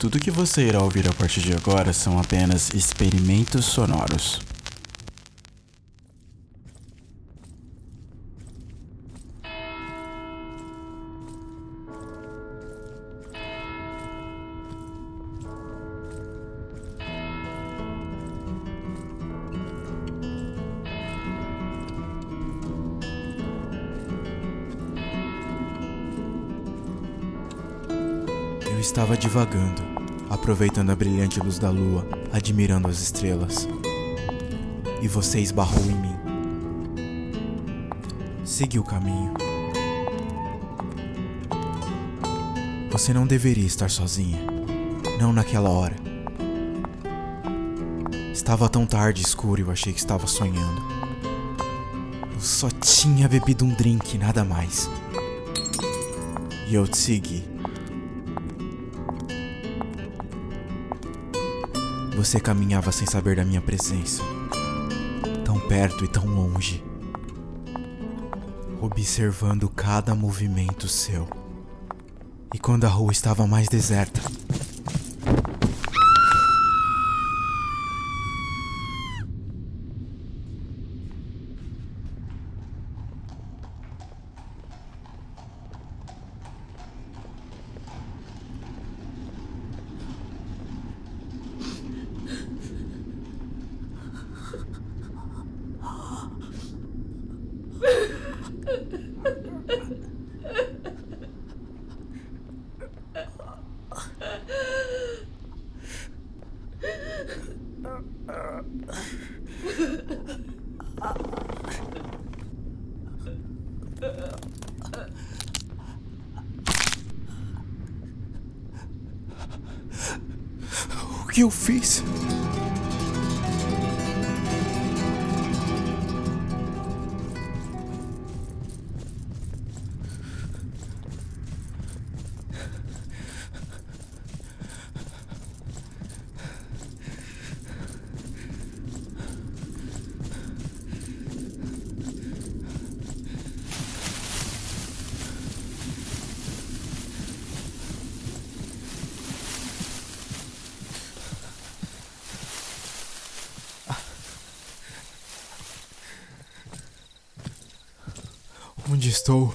Tudo que você irá ouvir a partir de agora são apenas experimentos sonoros. Eu estava divagando, aproveitando a brilhante luz da lua, admirando as estrelas. E você esbarrou em mim. Segui o caminho. Você não deveria estar sozinha. Não naquela hora. Estava tão tarde escuro e eu achei que estava sonhando. Eu só tinha bebido um drink, nada mais. E eu te segui. Você caminhava sem saber da minha presença. Tão perto e tão longe. Observando cada movimento seu. E quando a rua estava mais deserta, que eu fiz? Onde estou?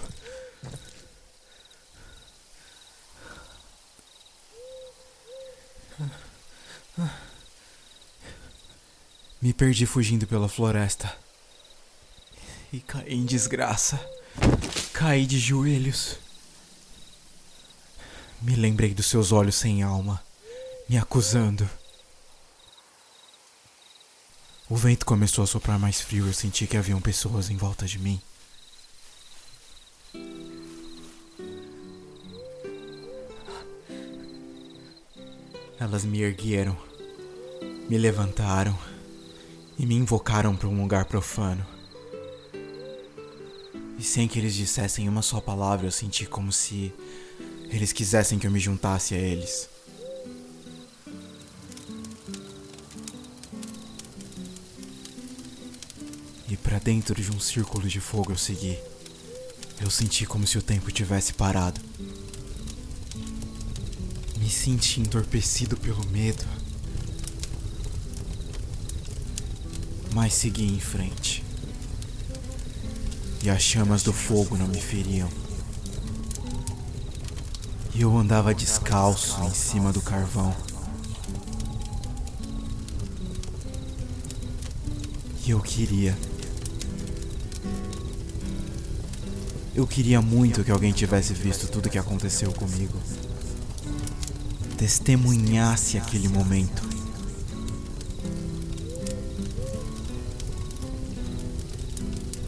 Me perdi fugindo pela floresta. E caí em desgraça. Caí de joelhos. Me lembrei dos seus olhos sem alma, me acusando. O vento começou a soprar mais frio e eu senti que haviam pessoas em volta de mim. Elas me ergueram, me levantaram e me invocaram para um lugar profano. E sem que eles dissessem uma só palavra, eu senti como se eles quisessem que eu me juntasse a eles. E para dentro de um círculo de fogo eu segui. Eu senti como se o tempo tivesse parado. Me senti entorpecido pelo medo. Mas segui em frente. E as chamas do fogo não me feriam. E eu andava descalço em cima do carvão. E eu queria. Eu queria muito que alguém tivesse visto tudo que aconteceu comigo. Testemunhasse aquele momento.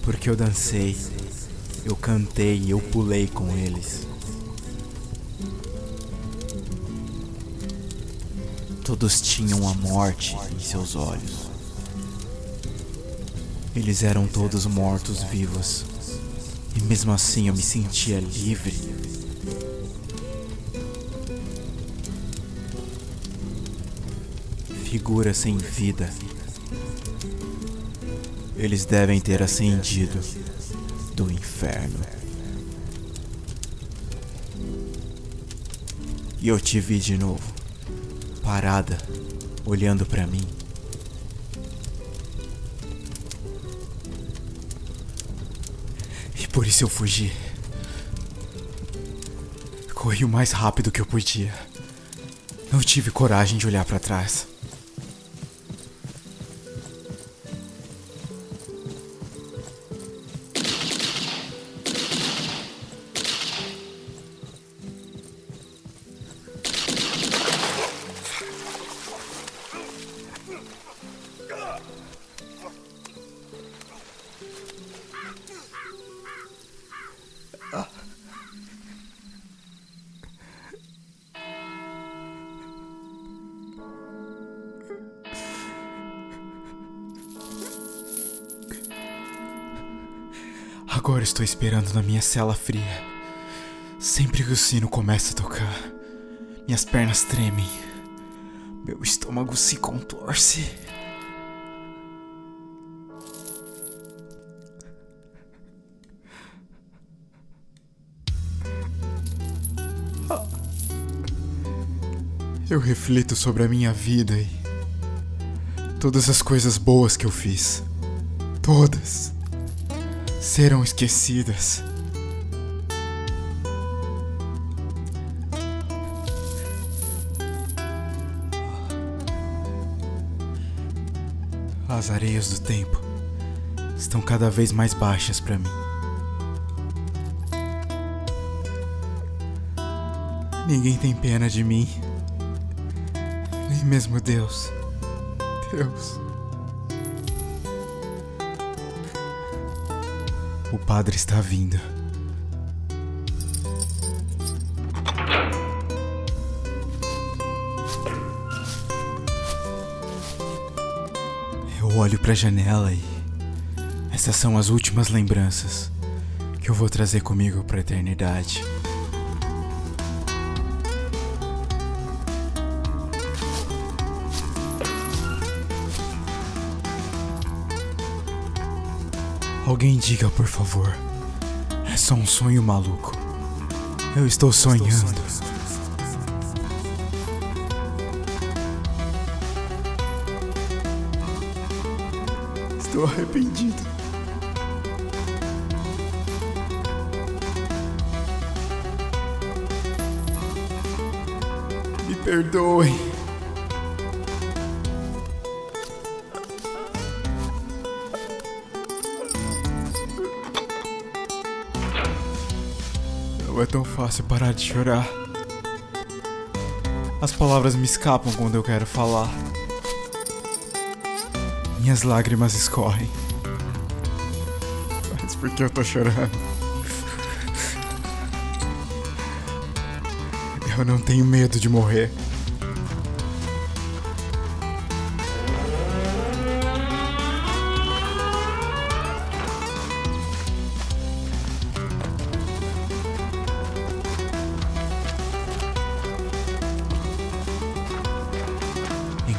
Porque eu dancei, eu cantei e eu pulei com eles. Todos tinham a morte em seus olhos. Eles eram todos mortos vivos. E mesmo assim eu me sentia livre. Figura sem vida. Eles devem ter ascendido do inferno. E eu te vi de novo. parada, olhando para mim. E por isso eu fugi. Corri o mais rápido que eu podia. Não tive coragem de olhar para trás. Agora estou esperando na minha cela fria. Sempre que o sino começa a tocar, minhas pernas tremem, meu estômago se contorce. Eu reflito sobre a minha vida e todas as coisas boas que eu fiz. Todas serão esquecidas. As areias do tempo estão cada vez mais baixas para mim. Ninguém tem pena de mim. Nem mesmo Deus. Deus. O padre está vindo. Eu olho para a janela e essas são as últimas lembranças que eu vou trazer comigo para a eternidade. Alguém diga, por favor. É só um sonho maluco. Eu estou sonhando. Estou arrependido. Me perdoem. Não é tão fácil parar de chorar. As palavras me escapam quando eu quero falar. Minhas lágrimas escorrem. Mas por que eu tô chorando? Eu não tenho medo de morrer.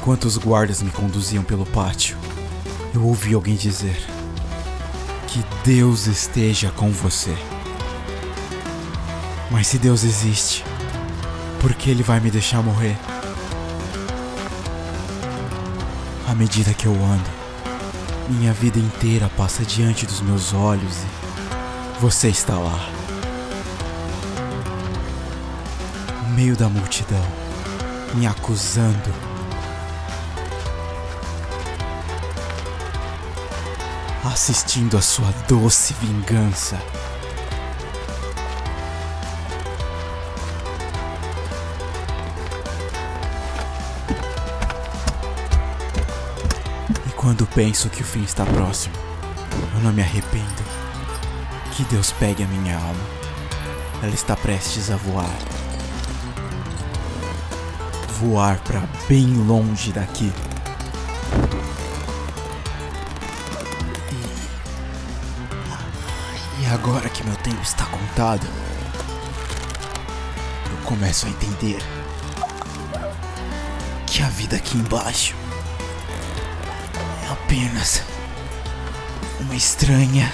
Enquanto os guardas me conduziam pelo pátio, eu ouvi alguém dizer: Que Deus esteja com você. Mas se Deus existe, por que Ele vai me deixar morrer? À medida que eu ando, minha vida inteira passa diante dos meus olhos e você está lá. No meio da multidão, me acusando assistindo a sua doce vingança. E quando penso que o fim está próximo, eu não me arrependo. Que Deus pegue a minha alma. Ela está prestes a voar. Voar para bem longe daqui. Agora que meu tempo está contado, eu começo a entender que a vida aqui embaixo é apenas uma estranha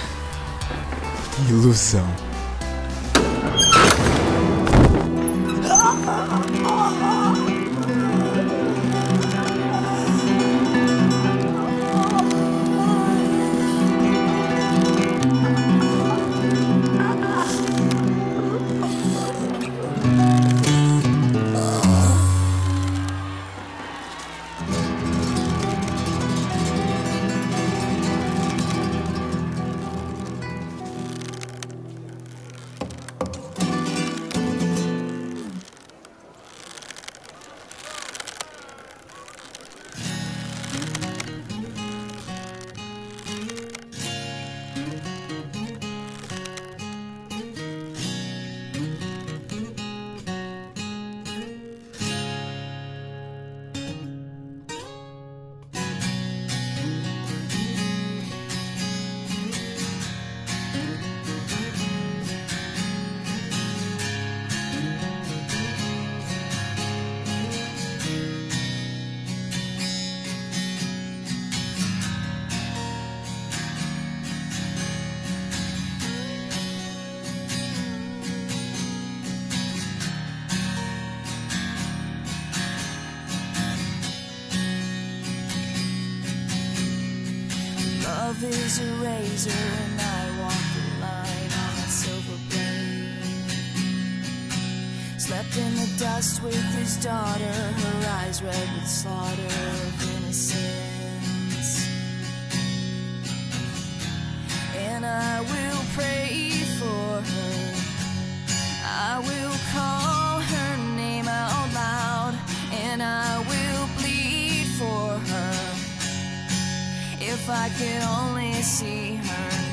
ilusão. Is a razor, and I walk the line on that silver blade. Slept in the dust with his daughter, her eyes red with slaughter of innocence. And I will pray for her. I will call her name out loud, and I will If I could only see her